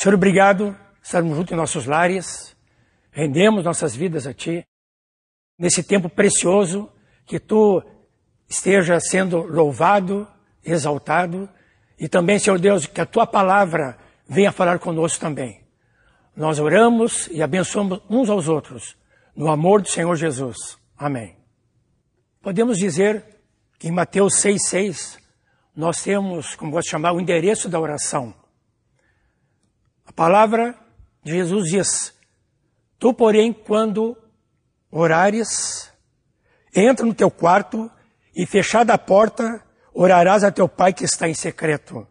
Senhor, obrigado, estarmos juntos em nossos lares, rendemos nossas vidas a Ti, nesse tempo precioso, que Tu esteja sendo louvado, exaltado, e também, Senhor Deus, que a Tua palavra venha falar conosco também. Nós oramos e abençoamos uns aos outros, no amor do Senhor Jesus. Amém. Podemos dizer que em Mateus 6,6 nós temos, como gosto de chamar, o endereço da oração. A palavra de Jesus diz: Tu, porém, quando orares, entra no teu quarto e, fechada a porta, orarás a teu pai que está em secreto.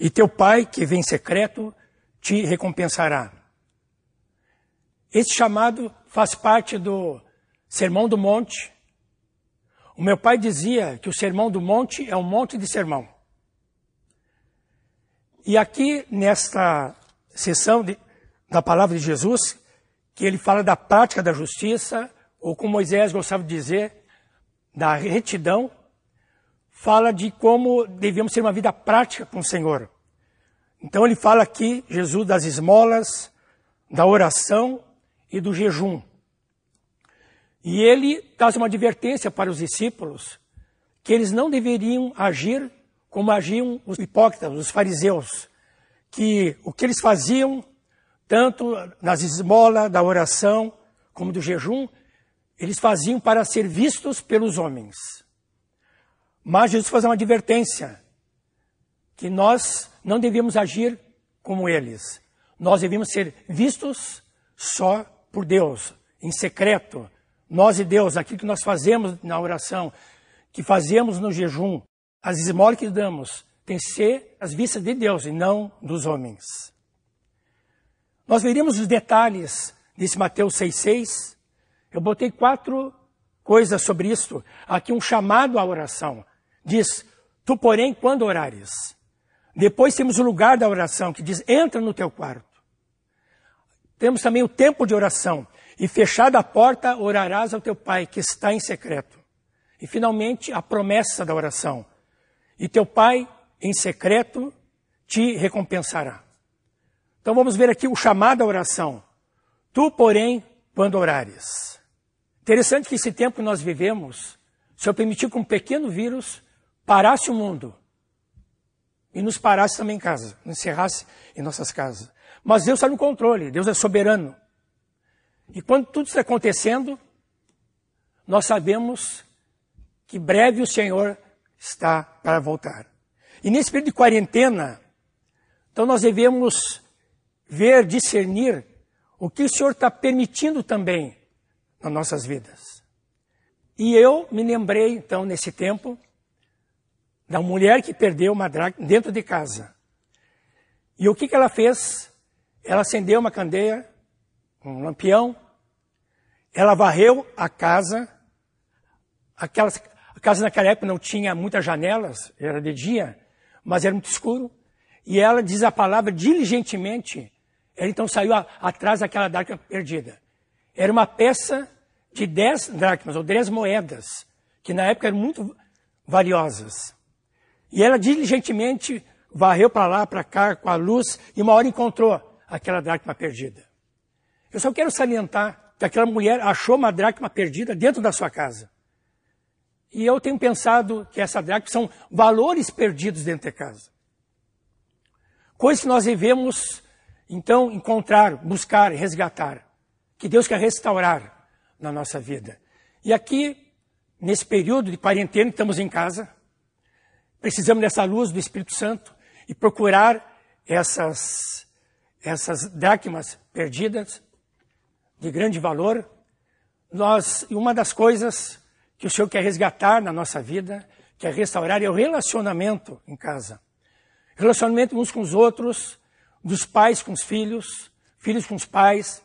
E teu pai que vem em secreto te recompensará. Esse chamado faz parte do Sermão do Monte. O meu pai dizia que o Sermão do Monte é um monte de sermão. E aqui, nesta sessão de, da palavra de Jesus, que ele fala da prática da justiça, ou como Moisés gostava de dizer, da retidão, fala de como devemos ter uma vida prática com o Senhor. Então ele fala aqui, Jesus, das esmolas, da oração e do jejum. E ele traz uma advertência para os discípulos que eles não deveriam agir como agiam os hipócritas, os fariseus, que o que eles faziam, tanto nas esmolas, da oração, como do jejum, eles faziam para ser vistos pelos homens. Mas Jesus faz uma advertência, que nós não devíamos agir como eles. Nós devíamos ser vistos só por Deus, em secreto. Nós e Deus, aquilo que nós fazemos na oração, que fazemos no jejum, as esmolas que damos, ser as vistas de Deus e não dos homens. Nós veríamos os detalhes desse Mateus 6,6. Eu botei quatro coisas sobre isso. Aqui um chamado à oração. Diz, tu porém quando orares. Depois temos o lugar da oração, que diz, entra no teu quarto. Temos também o tempo de oração. E fechada a porta, orarás ao teu pai, que está em secreto. E finalmente, a promessa da oração. E teu pai, em secreto, te recompensará. Então vamos ver aqui o chamado à oração. Tu, porém, quando orares. Interessante que esse tempo que nós vivemos, se eu permitir que um pequeno vírus parasse o mundo e nos parasse também em casa, encerrasse em nossas casas. Mas Deus está no controle, Deus é soberano. E quando tudo está acontecendo, nós sabemos que breve o Senhor está para voltar. E nesse período de quarentena, então nós devemos ver, discernir o que o Senhor está permitindo também nas nossas vidas. E eu me lembrei, então, nesse tempo, da mulher que perdeu uma dracma dentro de casa. E o que, que ela fez? Ela acendeu uma candeia, um lampião, ela varreu a casa, aquelas, a casa naquela época não tinha muitas janelas, era de dia, mas era muito escuro. E ela diz a palavra diligentemente. Ela então saiu a, atrás daquela dracma perdida. Era uma peça de dez dracmas, ou dez moedas, que na época eram muito valiosas. E ela diligentemente varreu para lá, para cá, com a luz, e uma hora encontrou aquela dracma perdida. Eu só quero salientar que aquela mulher achou uma dracma perdida dentro da sua casa. E eu tenho pensado que essa dracma são valores perdidos dentro de casa. Coisas que nós devemos, então, encontrar, buscar, resgatar. Que Deus quer restaurar na nossa vida. E aqui, nesse período de quarentena, estamos em casa, precisamos dessa luz do Espírito Santo e procurar essas, essas dracmas perdidas de grande valor. Nós, uma das coisas que o Senhor quer resgatar na nossa vida, quer restaurar, é o relacionamento em casa. Relacionamento uns com os outros, dos pais com os filhos, filhos com os pais,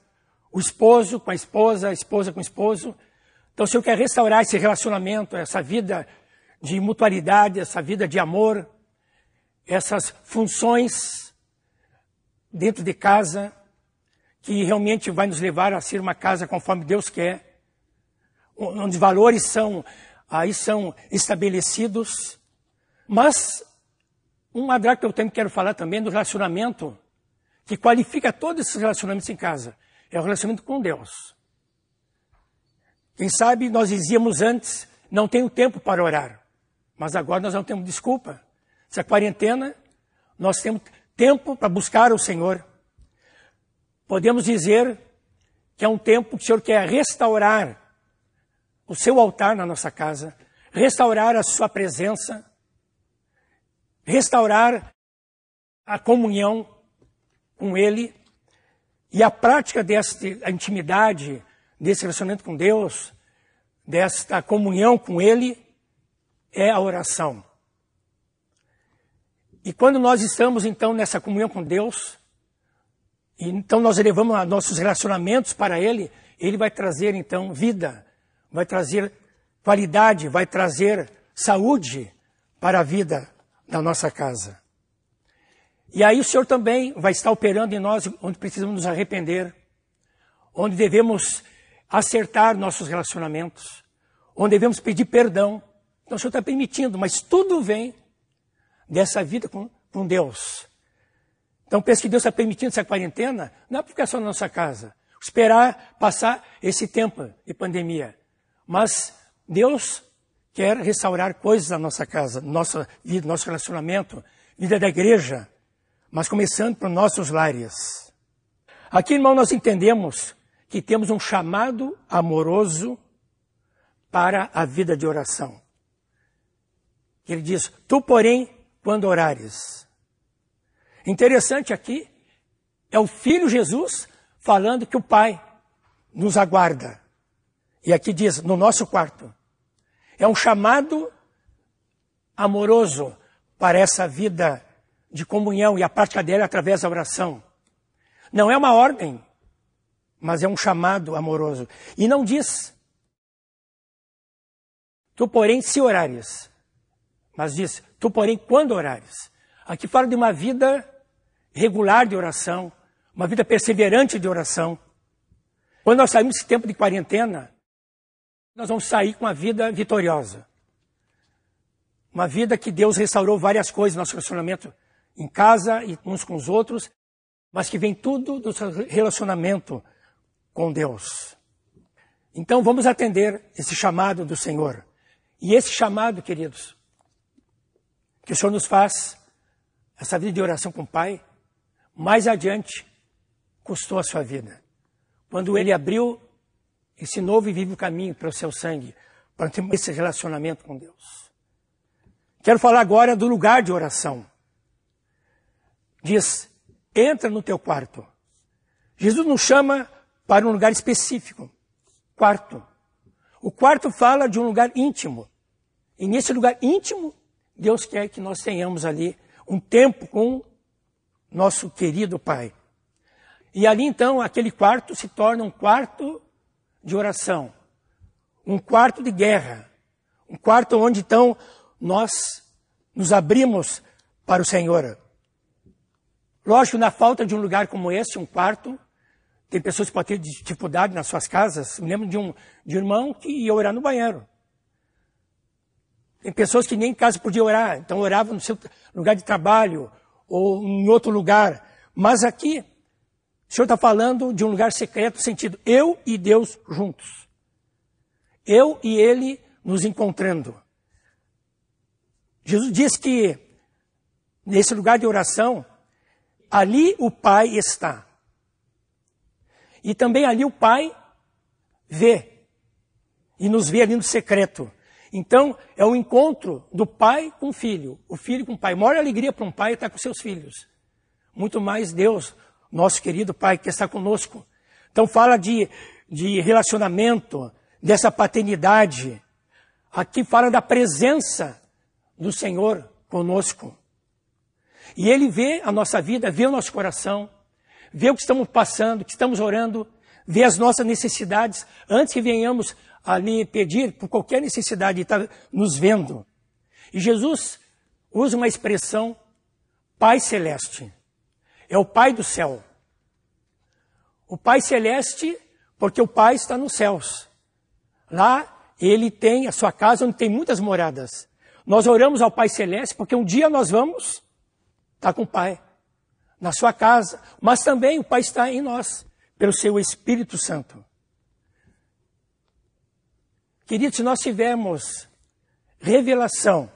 o esposo com a esposa, a esposa com o esposo. Então o Senhor quer restaurar esse relacionamento, essa vida de mutualidade, essa vida de amor, essas funções dentro de casa, que realmente vai nos levar a ser uma casa conforme Deus quer onde valores são, aí são estabelecidos. Mas um dracma que eu também quero falar também do relacionamento que qualifica todos esses relacionamentos em casa é o relacionamento com Deus. Quem sabe nós dizíamos antes, não tenho tempo para orar. Mas agora nós não temos desculpa. Essa quarentena, nós temos tempo para buscar o Senhor. Podemos dizer que é um tempo que o Senhor quer restaurar o seu altar na nossa casa, restaurar a sua presença, restaurar a comunhão com Ele e a prática desta intimidade, desse relacionamento com Deus, desta comunhão com Ele, é a oração. E quando nós estamos então nessa comunhão com Deus, então nós elevamos nossos relacionamentos para Ele, Ele vai trazer então vida, vai trazer qualidade, vai trazer saúde para a vida da nossa casa. E aí o Senhor também vai estar operando em nós onde precisamos nos arrepender, onde devemos acertar nossos relacionamentos, onde devemos pedir perdão. Então o Senhor está permitindo, mas tudo vem dessa vida com, com Deus. Então penso que Deus está permitindo essa quarentena, não é porque é só na nossa casa, esperar passar esse tempo de pandemia. Mas Deus quer restaurar coisas na nossa casa, nossa vida, nosso relacionamento, vida da igreja mas começando por nossos lares. Aqui, irmão, nós entendemos que temos um chamado amoroso para a vida de oração. Ele diz: Tu, porém, quando orares. Interessante aqui é o Filho Jesus falando que o Pai nos aguarda. E aqui diz: no nosso quarto. É um chamado amoroso para essa vida de comunhão e a prática dela é através da oração. Não é uma ordem, mas é um chamado amoroso. E não diz, tu porém se orares, mas diz, tu porém quando orares. Aqui fala de uma vida regular de oração, uma vida perseverante de oração. Quando nós saímos desse tempo de quarentena, nós vamos sair com a vida vitoriosa. Uma vida que Deus restaurou várias coisas no nosso relacionamento em casa e uns com os outros, mas que vem tudo do relacionamento com Deus. Então vamos atender esse chamado do Senhor. E esse chamado, queridos, que o Senhor nos faz, essa vida de oração com o Pai, mais adiante custou a sua vida. Quando ele abriu esse novo e vivo caminho para o seu sangue, para ter esse relacionamento com Deus. Quero falar agora do lugar de oração diz: entra no teu quarto. Jesus nos chama para um lugar específico, quarto. O quarto fala de um lugar íntimo. E nesse lugar íntimo, Deus quer que nós tenhamos ali um tempo com nosso querido Pai. E ali então, aquele quarto se torna um quarto de oração, um quarto de guerra, um quarto onde então nós nos abrimos para o Senhor. Lógico, na falta de um lugar como esse, um quarto, tem pessoas que podem ter dificuldade nas suas casas. Me lembro de um, de um irmão que ia orar no banheiro. Tem pessoas que nem em casa podiam orar, então oravam no seu lugar de trabalho ou em outro lugar. Mas aqui, o Senhor está falando de um lugar secreto, no sentido eu e Deus juntos. Eu e Ele nos encontrando. Jesus diz que nesse lugar de oração, Ali o Pai está. E também ali o Pai vê. E nos vê ali no secreto. Então, é o encontro do pai com o filho, o filho com o pai. Maior alegria para um pai é estar com seus filhos. Muito mais Deus, nosso querido pai que está conosco. Então, fala de, de relacionamento, dessa paternidade. Aqui fala da presença do Senhor conosco. E Ele vê a nossa vida, vê o nosso coração, vê o que estamos passando, que estamos orando, vê as nossas necessidades, antes que venhamos ali pedir por qualquer necessidade, está nos vendo. E Jesus usa uma expressão, Pai Celeste. É o Pai do céu. O Pai Celeste, porque o Pai está nos céus. Lá ele tem a sua casa onde tem muitas moradas. Nós oramos ao Pai Celeste porque um dia nós vamos está com o Pai. na sua casa, mas também o Pai está em nós, pelo seu Espírito Santo. Queridos, se nós tivermos revelação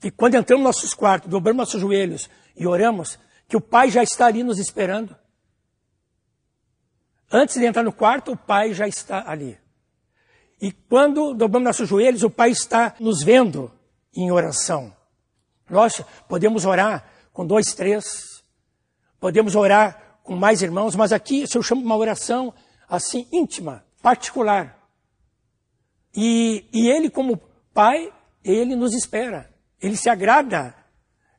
que quando entramos nos nossos quartos, dobramos nossos joelhos e oramos, que o Pai já está ali nos esperando. Antes de entrar no quarto, o Pai já está ali. E quando dobramos nossos joelhos, o Pai está nos vendo em oração. Nós podemos orar com dois, três, podemos orar com mais irmãos, mas aqui eu chamo uma oração assim íntima, particular. E, e Ele, como Pai, Ele nos espera. Ele se agrada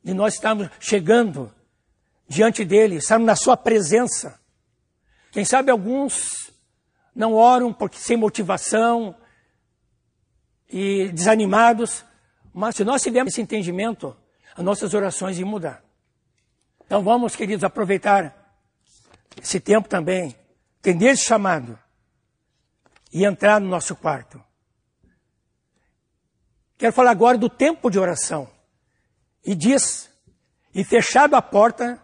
de nós estarmos chegando diante dele, estarmos na sua presença. Quem sabe alguns não oram porque sem motivação e desanimados, mas se nós tivermos esse entendimento, as nossas orações iam mudar. Então vamos, queridos, aproveitar esse tempo também, entender esse chamado e entrar no nosso quarto. Quero falar agora do tempo de oração. E diz, e fechado a porta,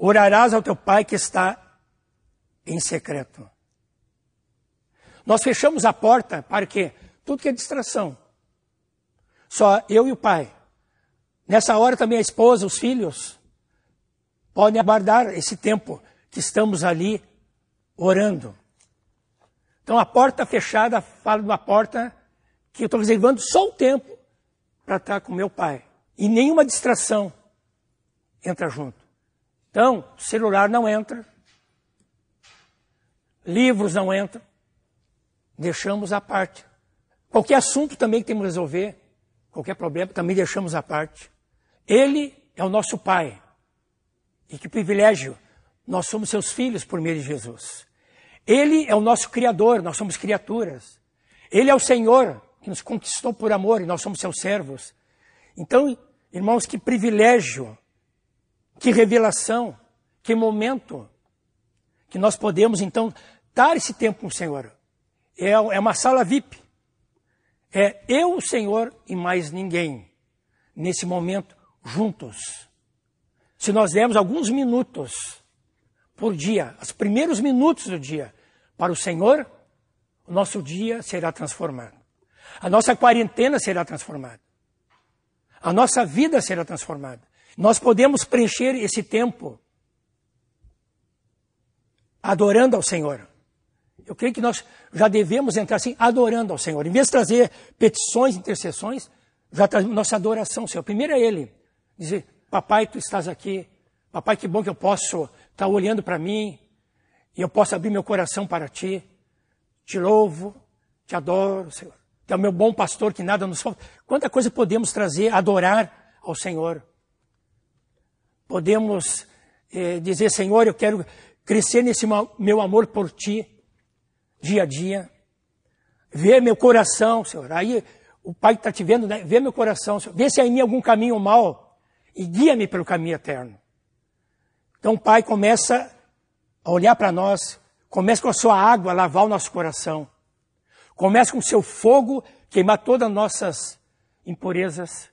orarás ao teu pai que está em secreto. Nós fechamos a porta para quê? Tudo que é distração. Só eu e o pai. Nessa hora também a esposa, os filhos, podem aguardar esse tempo que estamos ali orando. Então a porta fechada fala de uma porta que eu estou reservando só o tempo para estar com meu pai. E nenhuma distração entra junto. Então, celular não entra, livros não entram, deixamos à parte. Qualquer assunto também que temos que resolver, qualquer problema, também deixamos à parte. Ele é o nosso Pai. E que privilégio! Nós somos seus filhos por meio de Jesus. Ele é o nosso Criador, nós somos criaturas. Ele é o Senhor que nos conquistou por amor e nós somos seus servos. Então, irmãos, que privilégio, que revelação, que momento que nós podemos então dar esse tempo com o Senhor. É, é uma sala VIP. É eu, o Senhor e mais ninguém nesse momento juntos. Se nós dermos alguns minutos por dia, os primeiros minutos do dia, para o Senhor, o nosso dia será transformado. A nossa quarentena será transformada. A nossa vida será transformada. Nós podemos preencher esse tempo adorando ao Senhor. Eu creio que nós já devemos entrar assim, adorando ao Senhor. Em vez de trazer petições, intercessões, já trazemos nossa adoração Senhor. Primeiro é Ele. Dizer, papai, tu estás aqui. Papai, que bom que eu posso estar olhando para mim e eu posso abrir meu coração para ti. Te louvo, te adoro, Senhor. Tu é o meu bom pastor que nada nos falta. Quanta coisa podemos trazer, adorar ao Senhor. Podemos eh, dizer, Senhor, eu quero crescer nesse meu amor por ti, dia a dia. Ver meu coração, Senhor. Aí o Pai está te vendo, né? vê meu coração, Senhor. vê se há em mim algum caminho mal e guia-me pelo caminho eterno. Então o Pai começa a olhar para nós, começa com a sua água lavar o nosso coração. Começa com o seu fogo queimar todas as nossas impurezas.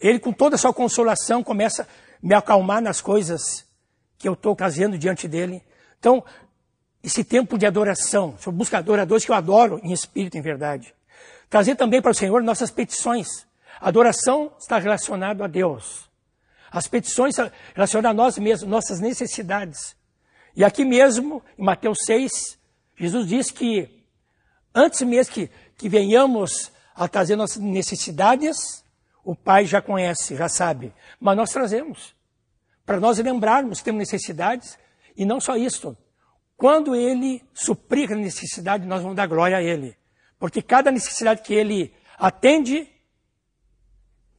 Ele, com toda a sua consolação, começa a me acalmar nas coisas que eu estou trazendo diante dele. Então, esse tempo de adoração, eu busco adoradores que eu adoro em espírito, em verdade. Trazer também para o Senhor nossas petições. A adoração está relacionada a Deus. As petições relacionadas a nós mesmos, nossas necessidades. E aqui mesmo, em Mateus 6, Jesus diz que antes mesmo que, que venhamos a trazer nossas necessidades, o Pai já conhece, já sabe. Mas nós trazemos. Para nós lembrarmos que temos necessidades. E não só isso. Quando Ele suprir a necessidade, nós vamos dar glória a Ele. Porque cada necessidade que ele atende,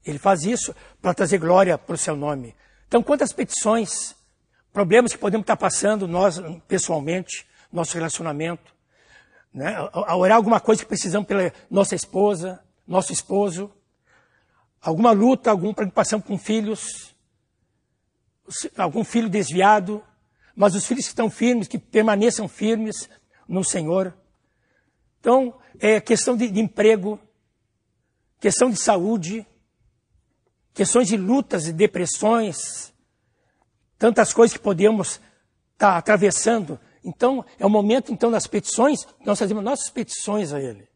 ele faz isso para trazer glória para o seu nome. Então, quantas petições, problemas que podemos estar passando nós pessoalmente, nosso relacionamento, né? a orar alguma coisa que precisamos pela nossa esposa, nosso esposo, alguma luta, alguma preocupação com filhos, algum filho desviado, mas os filhos que estão firmes, que permaneçam firmes no Senhor. Então, é questão de, de emprego, questão de saúde, questões de lutas e depressões, tantas coisas que podemos estar tá atravessando. Então, é o momento, então, das petições, nós fazemos nossas petições a Ele.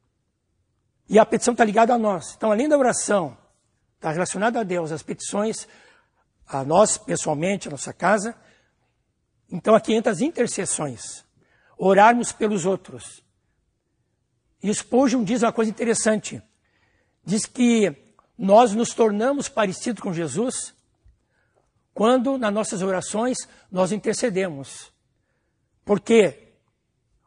E a petição está ligada a nós. Então, além da oração, está relacionada a Deus, as petições a nós, pessoalmente, a nossa casa. Então, aqui entra as intercessões. Orarmos pelos outros. E o Spurgeon diz uma coisa interessante. Diz que nós nos tornamos parecidos com Jesus quando, nas nossas orações, nós intercedemos. Porque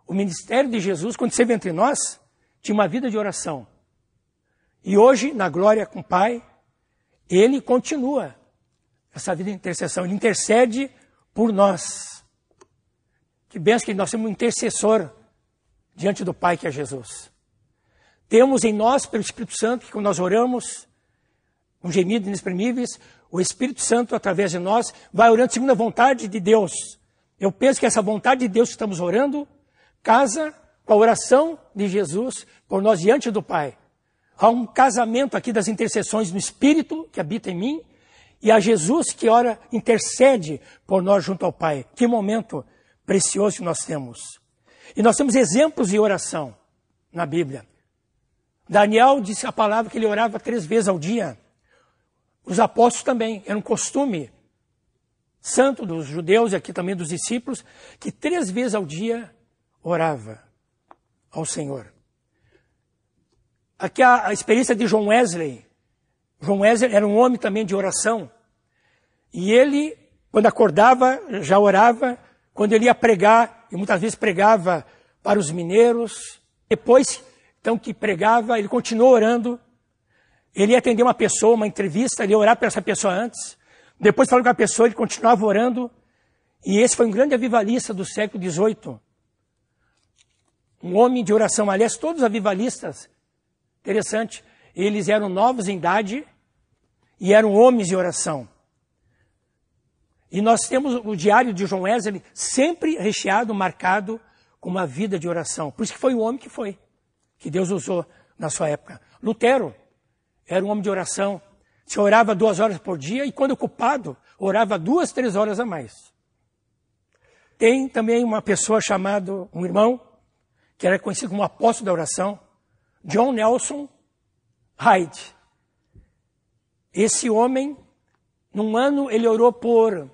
o ministério de Jesus, quando esteve entre nós, tinha uma vida de oração. E hoje, na glória com o Pai, ele continua essa vida de intercessão. Ele intercede por nós. Que benção que nós temos um intercessor diante do Pai que é Jesus. Temos em nós, pelo Espírito Santo, que quando nós oramos, um gemidos inexprimíveis, o Espírito Santo, através de nós, vai orando segundo a vontade de Deus. Eu penso que essa vontade de Deus que estamos orando casa com a oração de Jesus por nós diante do Pai. Há um casamento aqui das intercessões no Espírito que habita em mim e a Jesus que ora intercede por nós junto ao Pai. Que momento precioso que nós temos. E nós temos exemplos de oração na Bíblia. Daniel disse a palavra que ele orava três vezes ao dia. Os apóstolos também, era um costume santo dos judeus e aqui também dos discípulos, que três vezes ao dia orava ao Senhor. Aqui a, a experiência de João Wesley. João Wesley era um homem também de oração. E ele, quando acordava, já orava. Quando ele ia pregar, e muitas vezes pregava para os mineiros. Depois, então, que pregava, ele continuou orando ele ia atender uma pessoa, uma entrevista, ele ia orar para essa pessoa antes. Depois falou com a pessoa, ele continuava orando. E esse foi um grande avivalista do século XVIII. Um homem de oração. Aliás, todos os avivalistas, interessante, eles eram novos em idade e eram homens de oração. E nós temos o diário de João Wesley sempre recheado, marcado com uma vida de oração. Por isso que foi o homem que foi, que Deus usou na sua época. Lutero, era um homem de oração. Se orava duas horas por dia e, quando ocupado, orava duas, três horas a mais. Tem também uma pessoa chamada, um irmão, que era conhecido como apóstolo da oração, John Nelson Hyde. Esse homem, num ano, ele orou por,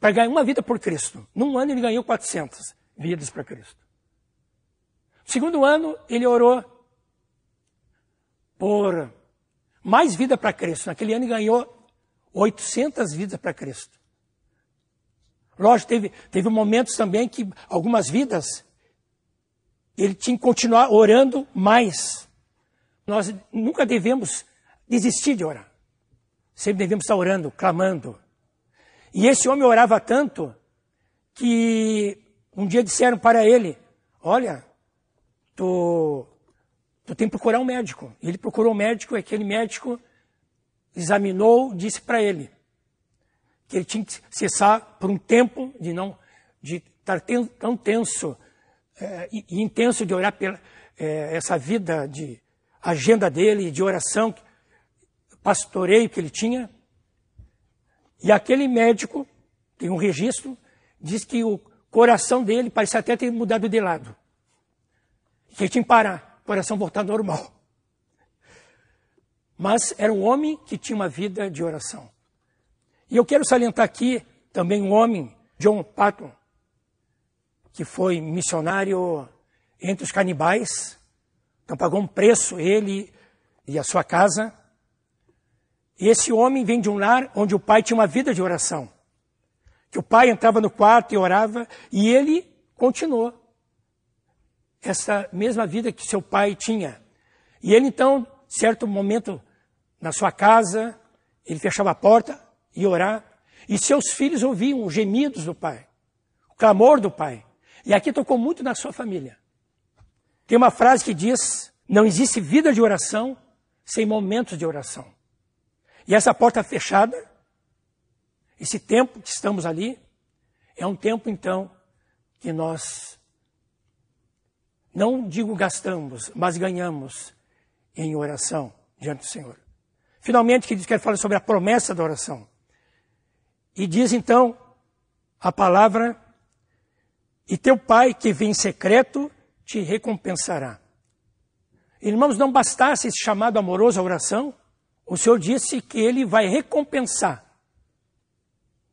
para ganhar uma vida por Cristo. Num ano, ele ganhou 400 vidas para Cristo. No segundo ano, ele orou por mais vida para Cristo. Naquele ano ele ganhou 800 vidas para Cristo. Lógico, teve, teve momentos também que algumas vidas ele tinha que continuar orando mais. Nós nunca devemos desistir de orar. Sempre devemos estar orando, clamando. E esse homem orava tanto que um dia disseram para ele: Olha, tu tu tem que procurar um médico. Ele procurou um médico e aquele médico examinou, disse para ele que ele tinha que cessar por um tempo de não de estar tão tenso é, intenso de orar pela é, essa vida de agenda dele de oração, pastoreio que ele tinha. E aquele médico tem um registro diz que o coração dele parecia até ter mudado de lado. Que ele tinha que parar coração voltar normal. Mas era um homem que tinha uma vida de oração. E eu quero salientar aqui também um homem, John Patton, que foi missionário entre os canibais, então pagou um preço ele e a sua casa. E esse homem vem de um lar onde o pai tinha uma vida de oração. Que o pai entrava no quarto e orava, e ele continuou essa mesma vida que seu pai tinha. E ele então, certo momento, na sua casa, ele fechava a porta e orar, e seus filhos ouviam os gemidos do pai, o clamor do pai. E aqui tocou muito na sua família. Tem uma frase que diz: não existe vida de oração sem momentos de oração. E essa porta fechada, esse tempo que estamos ali, é um tempo então que nós não digo gastamos, mas ganhamos em oração diante do Senhor. Finalmente, que quero falar sobre a promessa da oração. E diz então a palavra: E teu pai que vem em secreto te recompensará. Irmãos, não bastasse esse chamado amoroso à oração, o Senhor disse que ele vai recompensar.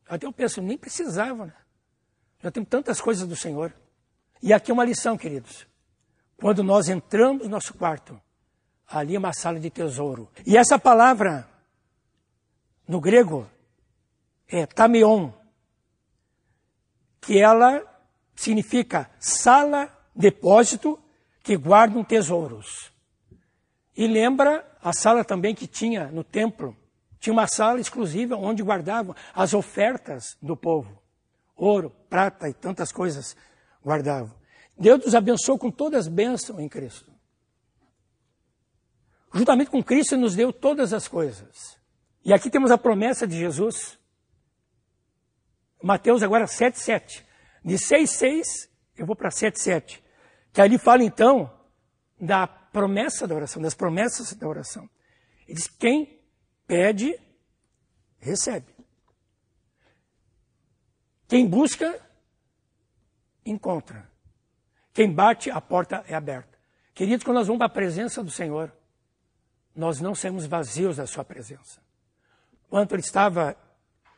Até eu penso, nem precisava, né? Já temos tantas coisas do Senhor. E aqui é uma lição, queridos. Quando nós entramos no nosso quarto, ali é uma sala de tesouro. E essa palavra, no grego, é tameon, que ela significa sala, depósito, que guardam tesouros. E lembra a sala também que tinha no templo. Tinha uma sala exclusiva onde guardavam as ofertas do povo. Ouro, prata e tantas coisas guardavam. Deus nos abençoou com todas as bênçãos em Cristo. Juntamente com Cristo, Ele nos deu todas as coisas. E aqui temos a promessa de Jesus. Mateus agora 7,7. De 6,6, eu vou para 7,7. Que ali fala então da promessa da oração, das promessas da oração. Ele diz: quem pede, recebe. Quem busca, encontra. Quem bate, a porta é aberta. Queridos, quando nós vamos para a presença do Senhor, nós não seremos vazios da Sua presença. Quanto Ele estava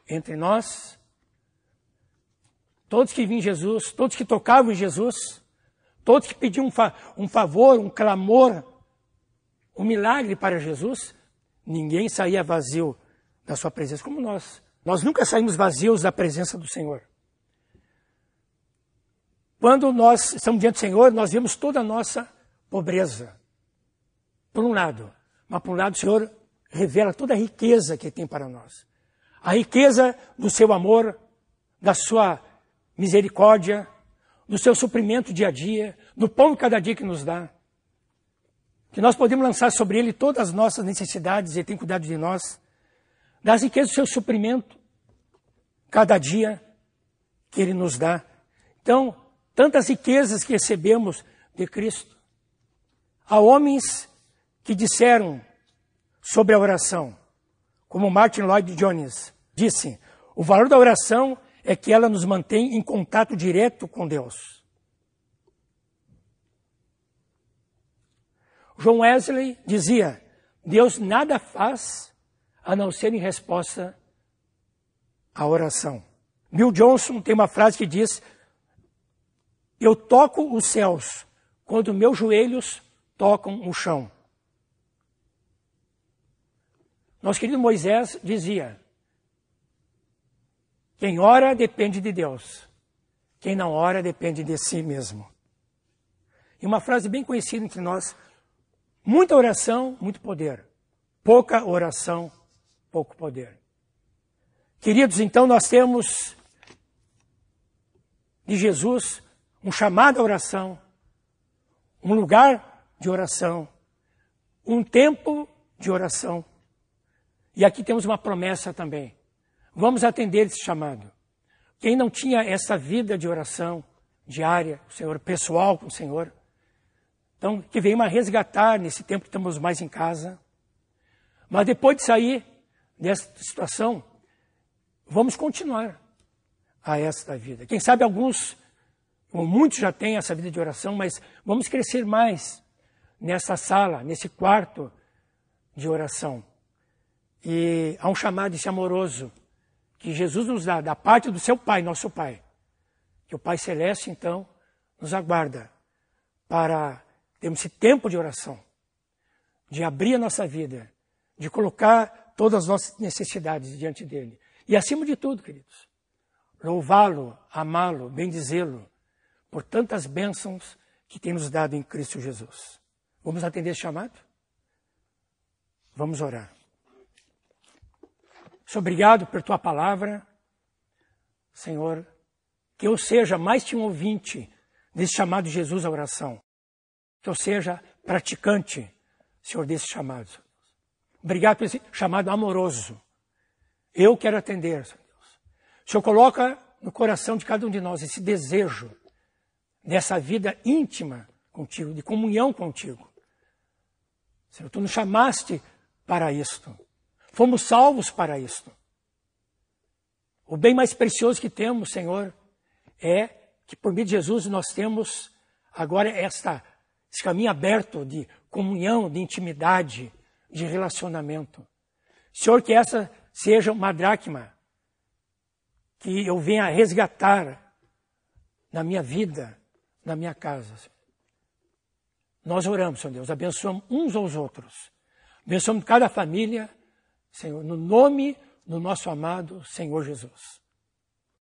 entre nós, todos que vinham Jesus, todos que tocavam em Jesus, todos que pediam um, fa um favor, um clamor, um milagre para Jesus, ninguém saía vazio da Sua presença, como nós. Nós nunca saímos vazios da presença do Senhor. Quando nós estamos diante do Senhor, nós vemos toda a nossa pobreza. Por um lado. Mas por um lado, o Senhor revela toda a riqueza que tem para nós. A riqueza do seu amor, da sua misericórdia, do seu suprimento dia a dia, do pão cada dia que nos dá. Que nós podemos lançar sobre ele todas as nossas necessidades, ele tem cuidado de nós. Das riquezas do seu suprimento, cada dia que ele nos dá. Então, tantas riquezas que recebemos de Cristo. Há homens que disseram sobre a oração, como Martin Lloyd Jones disse: o valor da oração é que ela nos mantém em contato direto com Deus. John Wesley dizia: Deus nada faz a não ser em resposta à oração. Bill Johnson tem uma frase que diz: eu toco os céus quando meus joelhos tocam o chão. Nosso querido Moisés dizia: quem ora depende de Deus, quem não ora depende de si mesmo. E uma frase bem conhecida entre nós: muita oração, muito poder. Pouca oração, pouco poder. Queridos, então nós temos de Jesus um chamado à oração, um lugar de oração, um tempo de oração. E aqui temos uma promessa também. Vamos atender esse chamado. Quem não tinha essa vida de oração diária, o Senhor, pessoal com o Senhor, então que venha a resgatar nesse tempo que estamos mais em casa. Mas depois de sair dessa situação, vamos continuar a esta vida. Quem sabe alguns muitos já têm essa vida de oração, mas vamos crescer mais nessa sala, nesse quarto de oração. E há um chamado esse amoroso que Jesus nos dá, da parte do seu Pai, nosso Pai. Que o Pai Celeste, então, nos aguarda para termos esse tempo de oração, de abrir a nossa vida, de colocar todas as nossas necessidades diante dele. E acima de tudo, queridos, louvá-lo, amá-lo, bendizê-lo, por tantas bênçãos que tem nos dado em Cristo Jesus. Vamos atender esse chamado? Vamos orar. Senhor, obrigado por tua palavra. Senhor, que eu seja mais que um ouvinte desse chamado Jesus à oração. Que eu seja praticante, Senhor, desse chamado. Obrigado por esse chamado amoroso. Eu quero atender, Senhor Deus. O Senhor coloca no coração de cada um de nós esse desejo dessa vida íntima contigo, de comunhão contigo. Senhor, tu nos chamaste para isto. Fomos salvos para isto. O bem mais precioso que temos, Senhor, é que por meio de Jesus nós temos agora esta, esse caminho aberto de comunhão, de intimidade, de relacionamento. Senhor, que essa seja uma dracma que eu venha resgatar na minha vida, na minha casa. Nós oramos, Senhor Deus, abençoamos uns aos outros. Abençoamos cada família, Senhor, no nome do nosso amado Senhor Jesus.